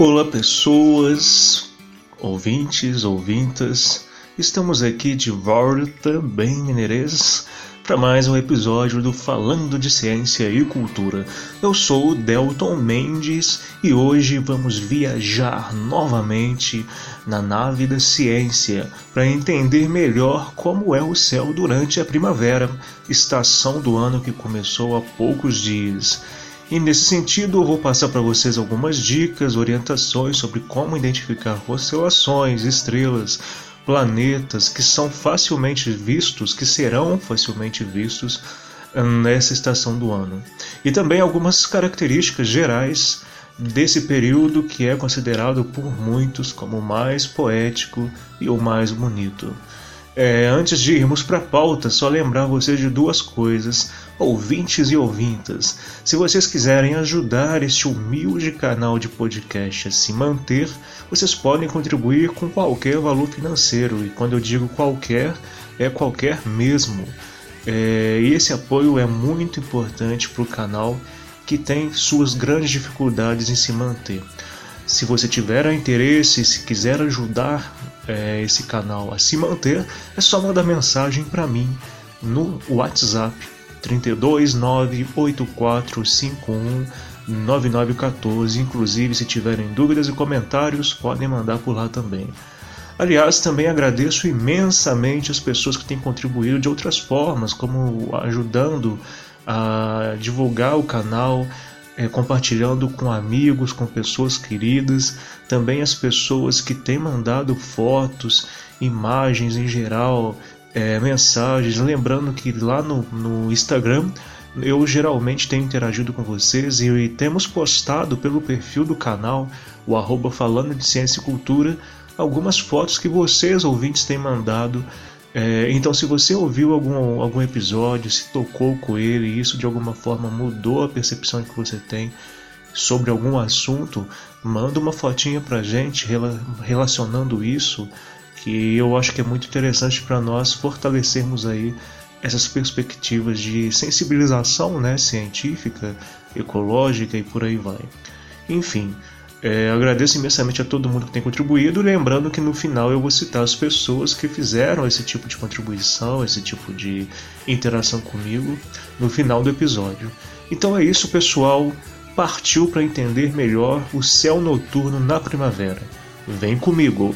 Olá, pessoas, ouvintes, ouvintas. Estamos aqui de volta, bem mineirês, para mais um episódio do Falando de Ciência e Cultura. Eu sou o Delton Mendes e hoje vamos viajar novamente na nave da ciência para entender melhor como é o céu durante a primavera, estação do ano que começou há poucos dias. E nesse sentido, eu vou passar para vocês algumas dicas, orientações sobre como identificar constelações, estrelas, planetas que são facilmente vistos, que serão facilmente vistos hum, nessa estação do ano. E também algumas características gerais desse período que é considerado por muitos como o mais poético e o mais bonito. É, antes de irmos para a pauta, só lembrar vocês de duas coisas, ouvintes e ouvintas. Se vocês quiserem ajudar este humilde canal de podcast a se manter, vocês podem contribuir com qualquer valor financeiro. E quando eu digo qualquer, é qualquer mesmo. É, e esse apoio é muito importante para o canal que tem suas grandes dificuldades em se manter. Se você tiver interesse, se quiser ajudar é, esse canal a se manter, é só mandar mensagem para mim no WhatsApp 32984519914. Inclusive, se tiverem dúvidas e comentários, podem mandar por lá também. Aliás, também agradeço imensamente as pessoas que têm contribuído de outras formas, como ajudando a divulgar o canal, é, compartilhando com amigos, com pessoas queridas, também as pessoas que têm mandado fotos, imagens em geral, é, mensagens. Lembrando que lá no, no Instagram eu geralmente tenho interagido com vocês e, e temos postado pelo perfil do canal, o arroba falando de ciência e cultura, algumas fotos que vocês ouvintes têm mandado é, então, se você ouviu algum, algum episódio, se tocou com ele e isso de alguma forma mudou a percepção que você tem sobre algum assunto, manda uma fotinha pra gente relacionando isso, que eu acho que é muito interessante para nós fortalecermos aí essas perspectivas de sensibilização né, científica, ecológica e por aí vai. Enfim, é, agradeço imensamente a todo mundo que tem contribuído, lembrando que no final eu vou citar as pessoas que fizeram esse tipo de contribuição, esse tipo de interação comigo no final do episódio. Então é isso, pessoal. Partiu para entender melhor o céu noturno na primavera. Vem comigo!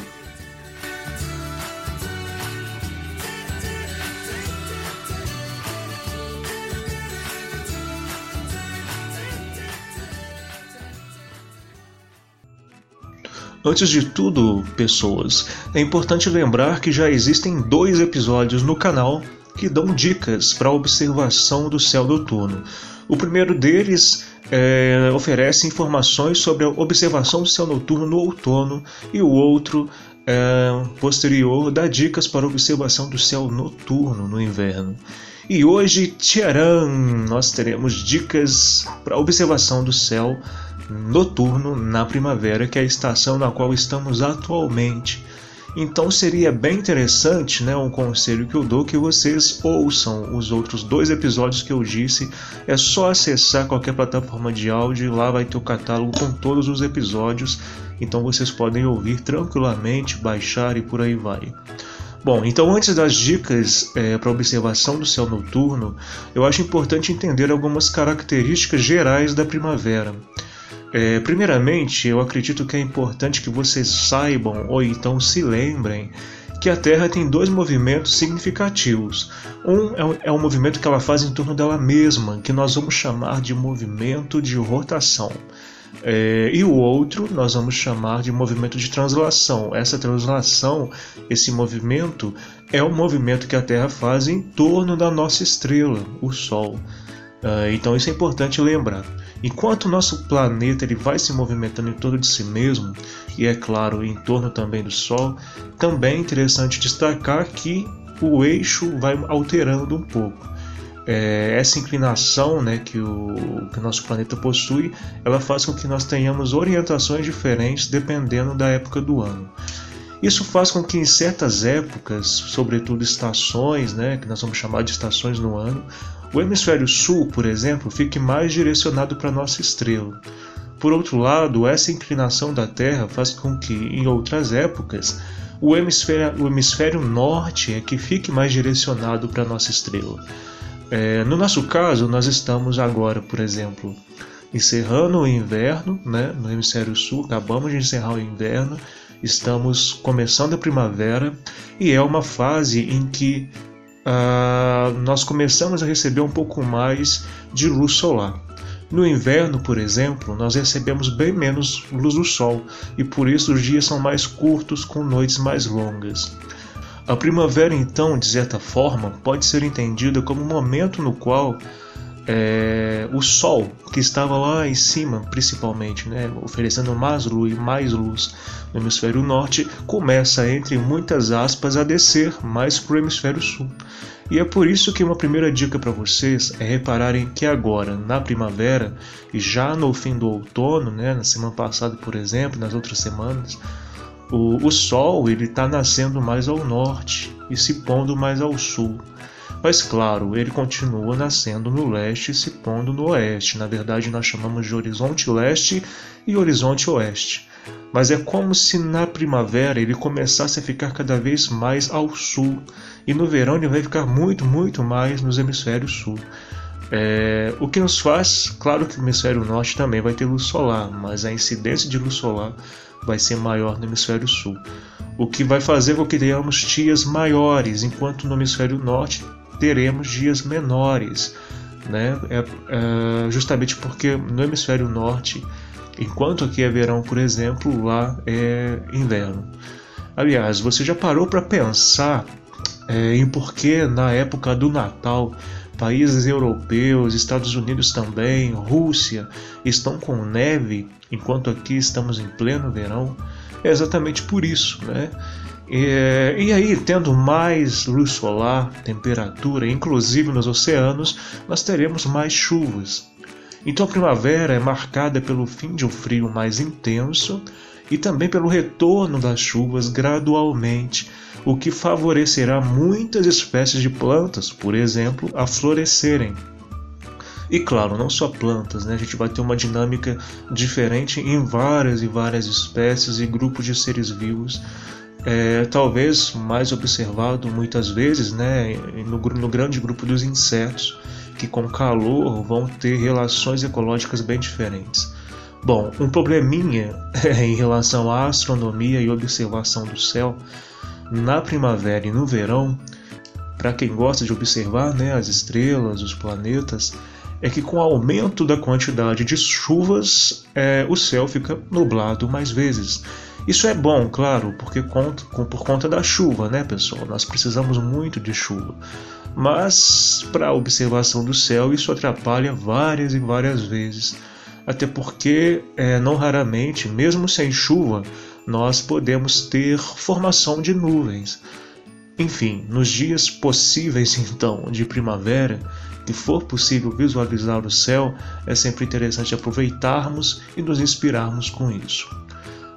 Antes de tudo, pessoas, é importante lembrar que já existem dois episódios no canal que dão dicas para a observação do céu noturno. O primeiro deles é, oferece informações sobre a observação do céu noturno no outono e o outro é, posterior dá dicas para a observação do céu noturno no inverno. E hoje, tcharam, nós teremos dicas para a observação do céu noturno na primavera, que é a estação na qual estamos atualmente. Então seria bem interessante, né, um conselho que eu dou que vocês ouçam os outros dois episódios que eu disse. É só acessar qualquer plataforma de áudio e lá vai ter o catálogo com todos os episódios. Então vocês podem ouvir tranquilamente, baixar e por aí vai. Bom, então antes das dicas é, para observação do céu noturno, eu acho importante entender algumas características gerais da primavera. É, primeiramente, eu acredito que é importante que vocês saibam ou então se lembrem que a Terra tem dois movimentos significativos. Um é, é o movimento que ela faz em torno dela mesma, que nós vamos chamar de movimento de rotação. É, e o outro nós vamos chamar de movimento de translação. Essa translação, esse movimento, é o movimento que a Terra faz em torno da nossa estrela, o Sol. Uh, então isso é importante lembrar. Enquanto o nosso planeta ele vai se movimentando em torno de si mesmo, e é claro, em torno também do Sol, também é interessante destacar que o eixo vai alterando um pouco. É, essa inclinação né, que, o, que o nosso planeta possui, ela faz com que nós tenhamos orientações diferentes dependendo da época do ano. Isso faz com que em certas épocas, sobretudo estações, né, que nós vamos chamar de estações no ano, o hemisfério sul, por exemplo, fique mais direcionado para nossa estrela. Por outro lado, essa inclinação da Terra faz com que, em outras épocas, o hemisfério, o hemisfério norte é que fique mais direcionado para nossa estrela. É, no nosso caso, nós estamos agora, por exemplo, encerrando o inverno né, no hemisfério sul, acabamos de encerrar o inverno Estamos começando a primavera e é uma fase em que uh, nós começamos a receber um pouco mais de luz solar. No inverno, por exemplo, nós recebemos bem menos luz do sol e por isso os dias são mais curtos com noites mais longas. A primavera, então, de certa forma, pode ser entendida como um momento no qual é, o Sol, que estava lá em cima, principalmente, né, oferecendo mais luz, mais luz no hemisfério norte, começa, entre muitas aspas, a descer mais para o hemisfério sul. E é por isso que uma primeira dica para vocês é repararem que agora, na primavera, e já no fim do outono, né, na semana passada, por exemplo, nas outras semanas, o, o Sol está nascendo mais ao norte e se pondo mais ao sul. Mas claro, ele continua nascendo no leste e se pondo no oeste. Na verdade, nós chamamos de horizonte leste e horizonte oeste. Mas é como se na primavera ele começasse a ficar cada vez mais ao sul. E no verão ele vai ficar muito, muito mais nos hemisférios sul. É, o que nos faz, claro que o hemisfério norte também vai ter luz solar, mas a incidência de luz solar vai ser maior no hemisfério sul, o que vai fazer com que tenhamos dias maiores, enquanto no hemisfério norte teremos dias menores, né? É, é, justamente porque no hemisfério norte, enquanto aqui é verão, por exemplo, lá é inverno. Aliás, você já parou para pensar é, em por que na época do Natal países europeus, Estados Unidos também, Rússia estão com neve, enquanto aqui estamos em pleno verão? É exatamente por isso, né? E, e aí, tendo mais luz solar, temperatura, inclusive nos oceanos, nós teremos mais chuvas. Então a primavera é marcada pelo fim de um frio mais intenso e também pelo retorno das chuvas gradualmente, o que favorecerá muitas espécies de plantas, por exemplo, a florescerem. E claro, não só plantas, né? a gente vai ter uma dinâmica diferente em várias e várias espécies e grupos de seres vivos é, talvez mais observado muitas vezes né, no, no grande grupo dos insetos, que com calor vão ter relações ecológicas bem diferentes. Bom, um probleminha em relação à astronomia e observação do céu na primavera e no verão, para quem gosta de observar né, as estrelas, os planetas, é que com o aumento da quantidade de chuvas, é, o céu fica nublado mais vezes. Isso é bom, claro, porque por conta da chuva, né, pessoal? Nós precisamos muito de chuva. Mas para a observação do céu, isso atrapalha várias e várias vezes. Até porque, é, não raramente, mesmo sem chuva, nós podemos ter formação de nuvens. Enfim, nos dias possíveis então de primavera, que for possível visualizar o céu, é sempre interessante aproveitarmos e nos inspirarmos com isso.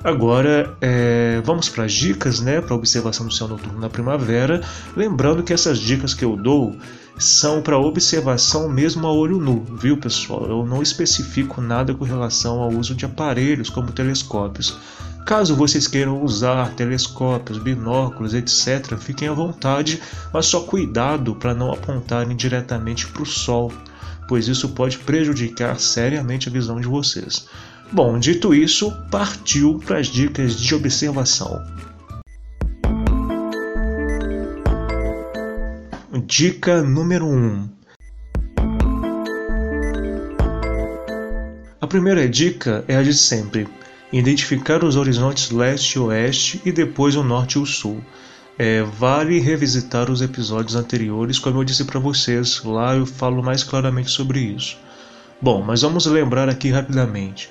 Agora, é, vamos para as dicas né, para observação do céu noturno na primavera. Lembrando que essas dicas que eu dou são para observação mesmo a olho nu, viu pessoal? Eu não especifico nada com relação ao uso de aparelhos como telescópios. Caso vocês queiram usar telescópios, binóculos, etc., fiquem à vontade, mas só cuidado para não apontarem diretamente para o Sol, pois isso pode prejudicar seriamente a visão de vocês. Bom, dito isso, partiu para as dicas de observação. Dica número 1: um. A primeira dica é a de sempre: identificar os horizontes leste e oeste e depois o norte e o sul. é, vale revisitar os episódios anteriores, como eu disse para vocês, lá eu falo mais claramente sobre isso. Bom, mas vamos lembrar aqui rapidamente.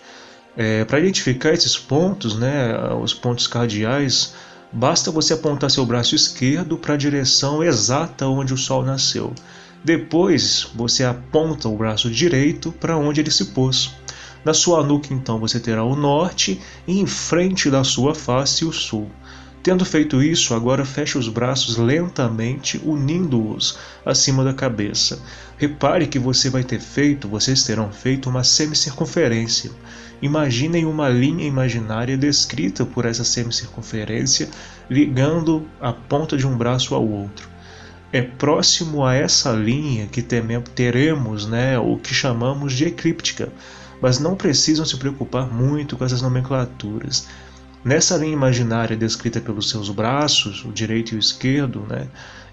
É, para identificar esses pontos, né, os pontos cardeais, basta você apontar seu braço esquerdo para a direção exata onde o Sol nasceu. Depois você aponta o braço direito para onde ele se pôs. Na sua nuca, então, você terá o norte e em frente da sua face o sul. Tendo feito isso, agora feche os braços lentamente, unindo-os acima da cabeça. Repare que você vai ter feito, vocês terão feito uma semicircunferência. Imaginem uma linha imaginária descrita por essa semicircunferência, ligando a ponta de um braço ao outro. É próximo a essa linha que teremos né, o que chamamos de eclíptica, mas não precisam se preocupar muito com essas nomenclaturas. Nessa linha imaginária descrita pelos seus braços, o direito e o esquerdo, né,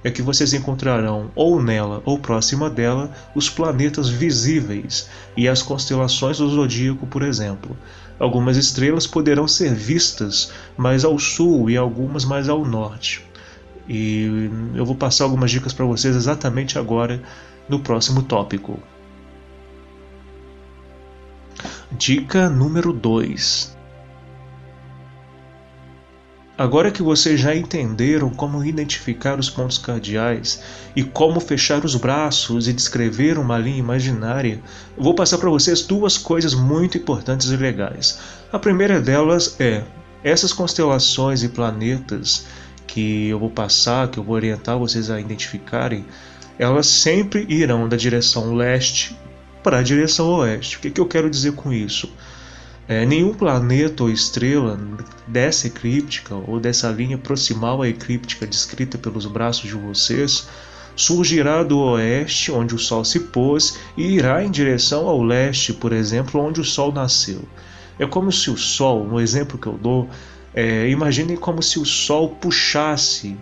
é que vocês encontrarão ou nela ou próxima dela os planetas visíveis e as constelações do zodíaco, por exemplo. Algumas estrelas poderão ser vistas mais ao sul e algumas mais ao norte. E eu vou passar algumas dicas para vocês exatamente agora no próximo tópico. Dica número 2: Agora que vocês já entenderam como identificar os pontos cardeais e como fechar os braços e descrever uma linha imaginária, vou passar para vocês duas coisas muito importantes e legais. A primeira delas é essas constelações e planetas que eu vou passar, que eu vou orientar vocês a identificarem, elas sempre irão da direção leste para a direção oeste. O que, que eu quero dizer com isso? É, nenhum planeta ou estrela dessa eclíptica ou dessa linha proximal à eclíptica descrita pelos braços de vocês surgirá do oeste, onde o Sol se pôs, e irá em direção ao leste, por exemplo, onde o Sol nasceu. É como se o Sol, no exemplo que eu dou, é, imaginem como se o Sol puxasse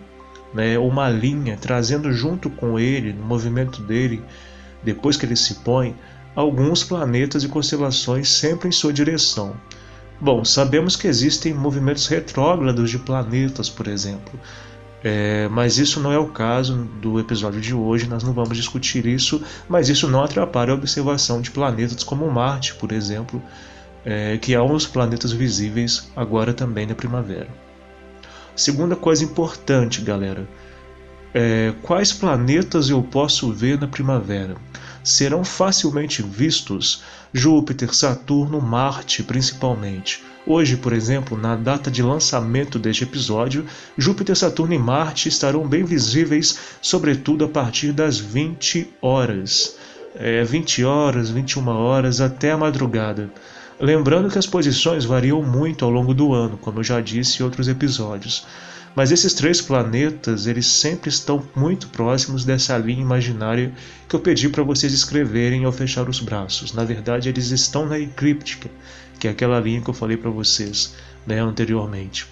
né, uma linha, trazendo junto com ele, no movimento dele, depois que ele se põe, alguns planetas e constelações sempre em sua direção. Bom, sabemos que existem movimentos retrógrados de planetas, por exemplo, é, mas isso não é o caso do episódio de hoje, nós não vamos discutir isso, mas isso não atrapalha a observação de planetas como Marte, por exemplo, é, que é um dos planetas visíveis agora também na primavera. Segunda coisa importante, galera: é, quais planetas eu posso ver na primavera? Serão facilmente vistos Júpiter, Saturno, Marte principalmente. Hoje, por exemplo, na data de lançamento deste episódio, Júpiter, Saturno e Marte estarão bem visíveis, sobretudo a partir das 20 horas. É, 20 horas, 21 horas até a madrugada. Lembrando que as posições variam muito ao longo do ano, como eu já disse em outros episódios. Mas esses três planetas, eles sempre estão muito próximos dessa linha imaginária que eu pedi para vocês escreverem ao fechar os braços. Na verdade, eles estão na eclíptica, que é aquela linha que eu falei para vocês né, anteriormente.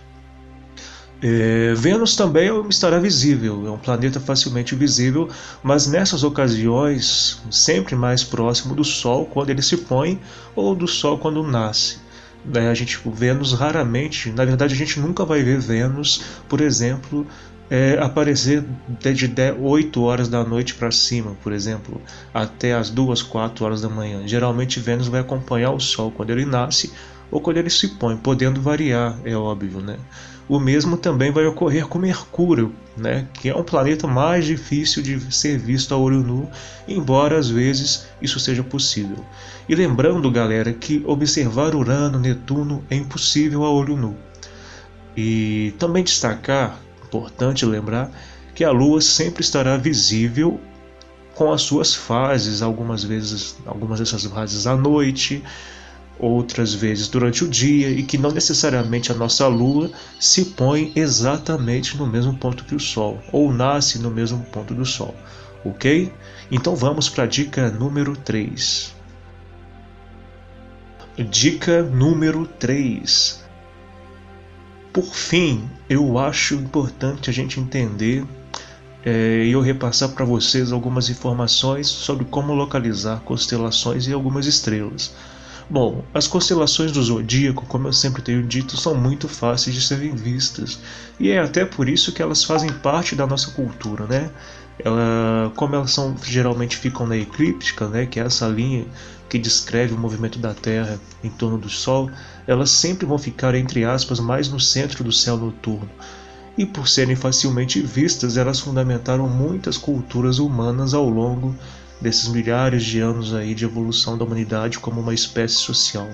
É, Vênus também estará visível, é um planeta facilmente visível, mas nessas ocasiões sempre mais próximo do Sol quando ele se põe ou do Sol quando nasce. Né? A gente, Vênus raramente, na verdade a gente nunca vai ver Vênus, por exemplo, é, aparecer de 10, 8 horas da noite para cima, por exemplo, até as 2, 4 horas da manhã. Geralmente Vênus vai acompanhar o Sol quando ele nasce ou quando ele se põe, podendo variar, é óbvio, né? O mesmo também vai ocorrer com Mercúrio, né, que é um planeta mais difícil de ser visto a olho nu, embora às vezes isso seja possível. E lembrando, galera, que observar Urano, Netuno é impossível a olho nu. E também destacar, importante lembrar, que a Lua sempre estará visível com as suas fases, algumas vezes, algumas dessas fases à noite, outras vezes durante o dia e que não necessariamente a nossa lua se põe exatamente no mesmo ponto que o sol ou nasce no mesmo ponto do sol, ok? Então vamos para a dica número 3. Dica número 3. Por fim, eu acho importante a gente entender é, e eu repassar para vocês algumas informações sobre como localizar constelações e algumas estrelas. Bom, as constelações do zodíaco, como eu sempre tenho dito, são muito fáceis de serem vistas. E é até por isso que elas fazem parte da nossa cultura, né? Ela, como elas são geralmente ficam na eclíptica, né, que é essa linha que descreve o movimento da Terra em torno do Sol, elas sempre vão ficar entre aspas mais no centro do céu noturno. E por serem facilmente vistas, elas fundamentaram muitas culturas humanas ao longo desses milhares de anos aí de evolução da humanidade como uma espécie social.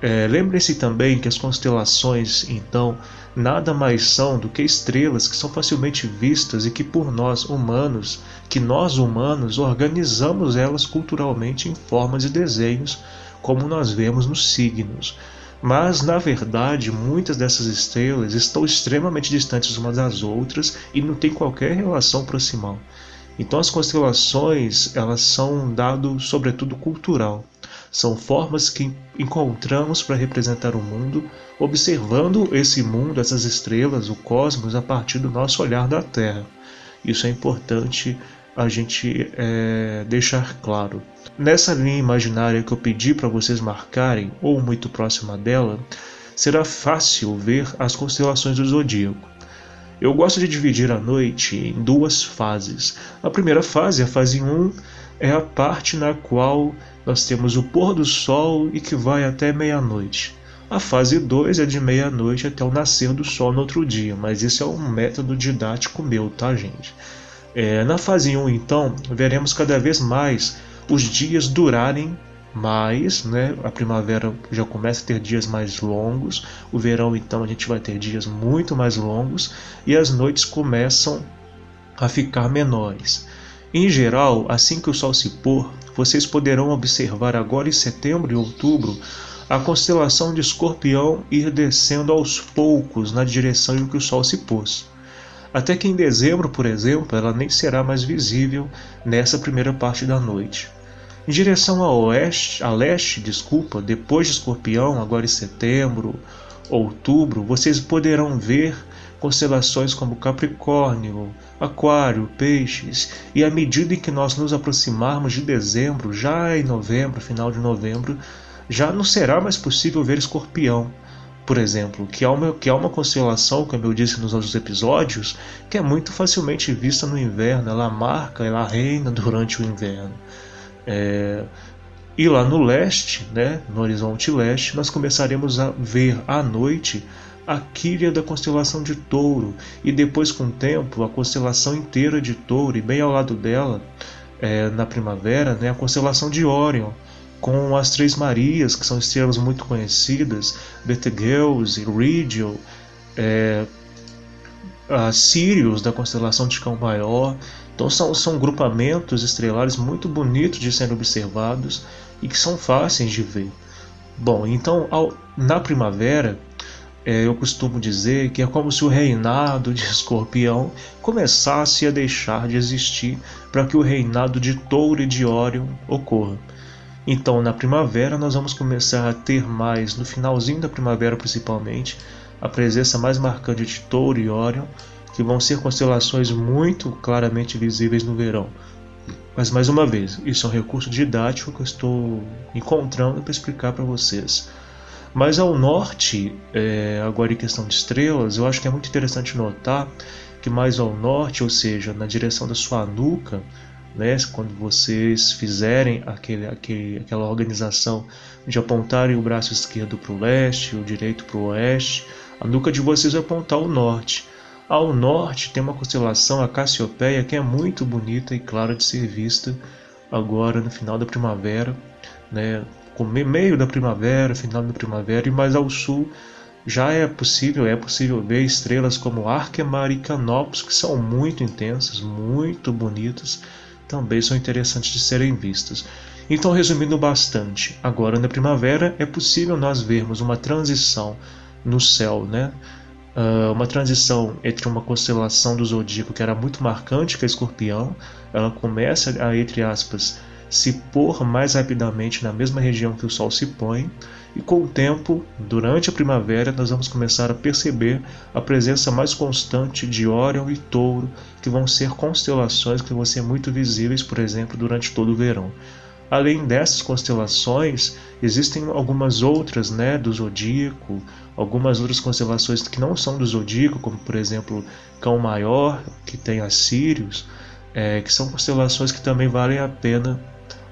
É, Lembre-se também que as constelações, então, nada mais são do que estrelas que são facilmente vistas e que por nós humanos, que nós humanos organizamos elas culturalmente em formas e desenhos, como nós vemos nos signos. Mas, na verdade, muitas dessas estrelas estão extremamente distantes umas das outras e não têm qualquer relação proximal. Então as constelações, elas são um dado sobretudo cultural. São formas que encontramos para representar o mundo, observando esse mundo, essas estrelas, o cosmos, a partir do nosso olhar da Terra. Isso é importante a gente é, deixar claro. Nessa linha imaginária que eu pedi para vocês marcarem, ou muito próxima dela, será fácil ver as constelações do zodíaco. Eu gosto de dividir a noite em duas fases. A primeira fase, a fase 1, é a parte na qual nós temos o pôr do sol e que vai até meia-noite. A fase 2 é de meia-noite até o nascer do sol no outro dia, mas isso é um método didático meu, tá, gente? É, na fase 1, então, veremos cada vez mais os dias durarem mais, né? A primavera já começa a ter dias mais longos, o verão então a gente vai ter dias muito mais longos e as noites começam a ficar menores. Em geral, assim que o sol se pôr, vocês poderão observar agora em setembro e outubro a constelação de Escorpião ir descendo aos poucos na direção em que o sol se pôs. Até que em dezembro, por exemplo, ela nem será mais visível nessa primeira parte da noite. Em direção a oeste, a leste, desculpa, depois de Escorpião, agora em setembro, outubro, vocês poderão ver constelações como Capricórnio, Aquário, Peixes, e à medida em que nós nos aproximarmos de dezembro, já em novembro, final de novembro, já não será mais possível ver Escorpião, por exemplo, que é uma, que é uma constelação, como eu disse nos outros episódios, que é muito facilmente vista no inverno, ela marca, ela reina durante o inverno. É, e lá no leste, né, no horizonte leste, nós começaremos a ver à noite a quilha da constelação de Touro. E depois com o tempo a constelação inteira de Touro e bem ao lado dela, é, na primavera, né, a constelação de Órion com as Três Marias, que são estrelas muito conhecidas, Betelgeuse, Rigel, é, a Sirius da constelação de Cão Maior, então são, são grupamentos estrelares muito bonitos de serem observados e que são fáceis de ver. Bom, então ao, na primavera é, eu costumo dizer que é como se o reinado de Escorpião começasse a deixar de existir para que o reinado de Touro e de Órion ocorra. Então, na primavera, nós vamos começar a ter mais, no finalzinho da primavera principalmente, a presença mais marcante de Touro e Órion que vão ser constelações muito claramente visíveis no verão. Mas mais uma vez, isso é um recurso didático que eu estou encontrando para explicar para vocês. Mas ao norte, é, agora em questão de estrelas, eu acho que é muito interessante notar que mais ao norte, ou seja, na direção da sua nuca, né, quando vocês fizerem aquele, aquele, aquela organização de apontarem o braço esquerdo para o leste, o direito para o oeste, a nuca de vocês vai apontar o norte. Ao norte tem uma constelação, a Cassiopeia, que é muito bonita e clara de ser vista agora no final da primavera, né? meio da primavera, final da primavera, e mais ao sul já é possível, é possível ver estrelas como Arquemar e Canopus, que são muito intensas, muito bonitas, também são interessantes de serem vistas. Então, resumindo bastante, agora na primavera é possível nós vermos uma transição no céu, né? Uh, uma transição entre uma constelação do zodíaco que era muito marcante, que é Escorpião, ela começa a, entre aspas, se pôr mais rapidamente na mesma região que o Sol se põe, e com o tempo, durante a primavera, nós vamos começar a perceber a presença mais constante de Órion e Touro, que vão ser constelações que vão ser muito visíveis, por exemplo, durante todo o verão. Além dessas constelações, existem algumas outras, né, do zodíaco, algumas outras constelações que não são do zodíaco, como por exemplo Cão Maior, que tem a Sirius, é, que são constelações que também valem a pena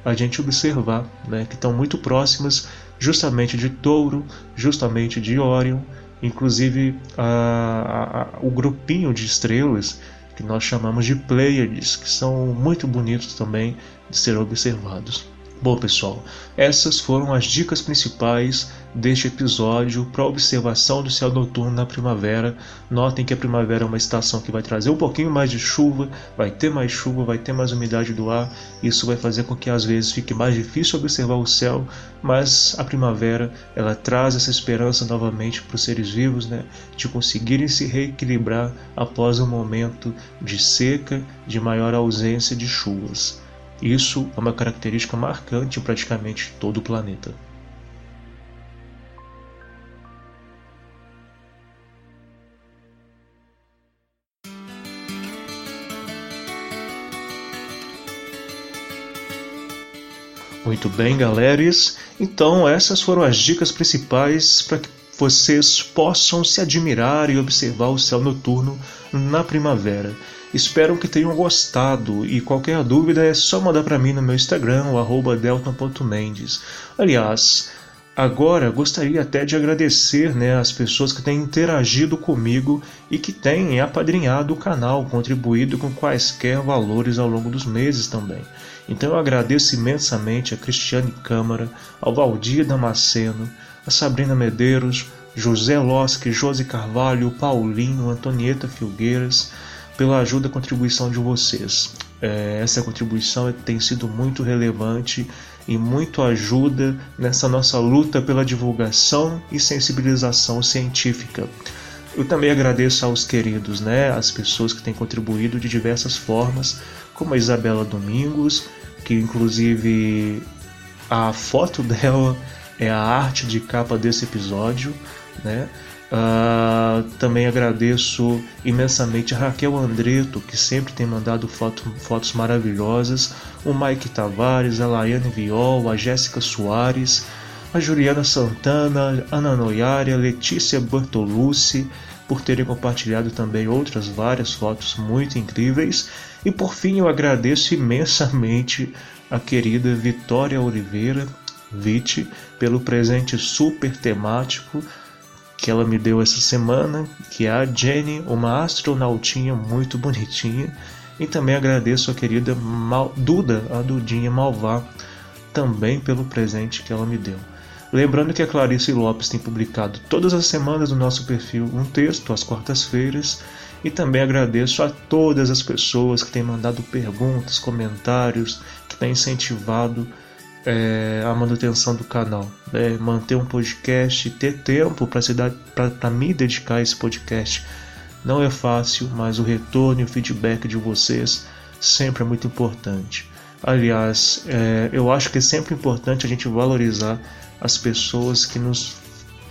a gente observar, né, que estão muito próximas justamente de Touro, justamente de Órion, inclusive a, a, o grupinho de estrelas que nós chamamos de Pleiades, que são muito bonitos também de ser observados. Bom, pessoal, essas foram as dicas principais deste episódio para observação do céu noturno na primavera. Notem que a primavera é uma estação que vai trazer um pouquinho mais de chuva, vai ter mais chuva, vai ter mais umidade do ar. Isso vai fazer com que às vezes fique mais difícil observar o céu, mas a primavera ela traz essa esperança novamente para os seres vivos, né, de conseguirem se reequilibrar após um momento de seca, de maior ausência de chuvas. Isso é uma característica marcante em praticamente todo o planeta. Muito bem, galeras. Então, essas foram as dicas principais para que vocês possam se admirar e observar o céu noturno na primavera. Espero que tenham gostado e qualquer dúvida é só mandar para mim no meu Instagram, o delton.mendes. Aliás, agora gostaria até de agradecer né, as pessoas que têm interagido comigo e que têm apadrinhado o canal, contribuído com quaisquer valores ao longo dos meses também. Então eu agradeço imensamente a Cristiane Câmara, ao Valdir Damasceno, a Sabrina Medeiros, José Losque, Josi Carvalho, Paulinho, Antonieta Filgueiras, pela ajuda e contribuição de vocês. É, essa contribuição tem sido muito relevante e muito ajuda nessa nossa luta pela divulgação e sensibilização científica. Eu também agradeço aos queridos, né, as pessoas que têm contribuído de diversas formas, como a Isabela Domingos, que inclusive a foto dela é a arte de capa desse episódio, né? Uh, também agradeço imensamente a Raquel Andreto, que sempre tem mandado foto, fotos maravilhosas, o Mike Tavares, a Laiane Viol, a Jéssica Soares, a Juliana Santana, Ana Noyari, a Letícia Bertolucci, por terem compartilhado também outras várias fotos muito incríveis. E por fim, eu agradeço imensamente a querida Vitória Oliveira, Vite, pelo presente super temático que ela me deu essa semana, que é a Jenny, uma astronautinha muito bonitinha. E também agradeço a querida Mal Duda, a Dudinha Malvá, também pelo presente que ela me deu. Lembrando que a Clarice Lopes tem publicado todas as semanas no nosso perfil um texto às quartas-feiras. E também agradeço a todas as pessoas que têm mandado perguntas, comentários, que têm incentivado é, a manutenção do canal, né? manter um podcast, ter tempo para me dedicar a esse podcast. Não é fácil, mas o retorno e o feedback de vocês sempre é muito importante. Aliás, é, eu acho que é sempre importante a gente valorizar as pessoas que nos,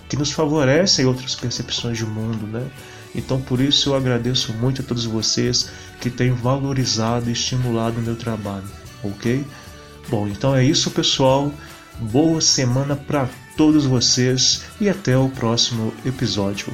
que nos favorecem outras percepções de mundo, né? Então, por isso, eu agradeço muito a todos vocês que têm valorizado e estimulado o meu trabalho, ok? Bom, então é isso, pessoal. Boa semana para todos vocês e até o próximo episódio.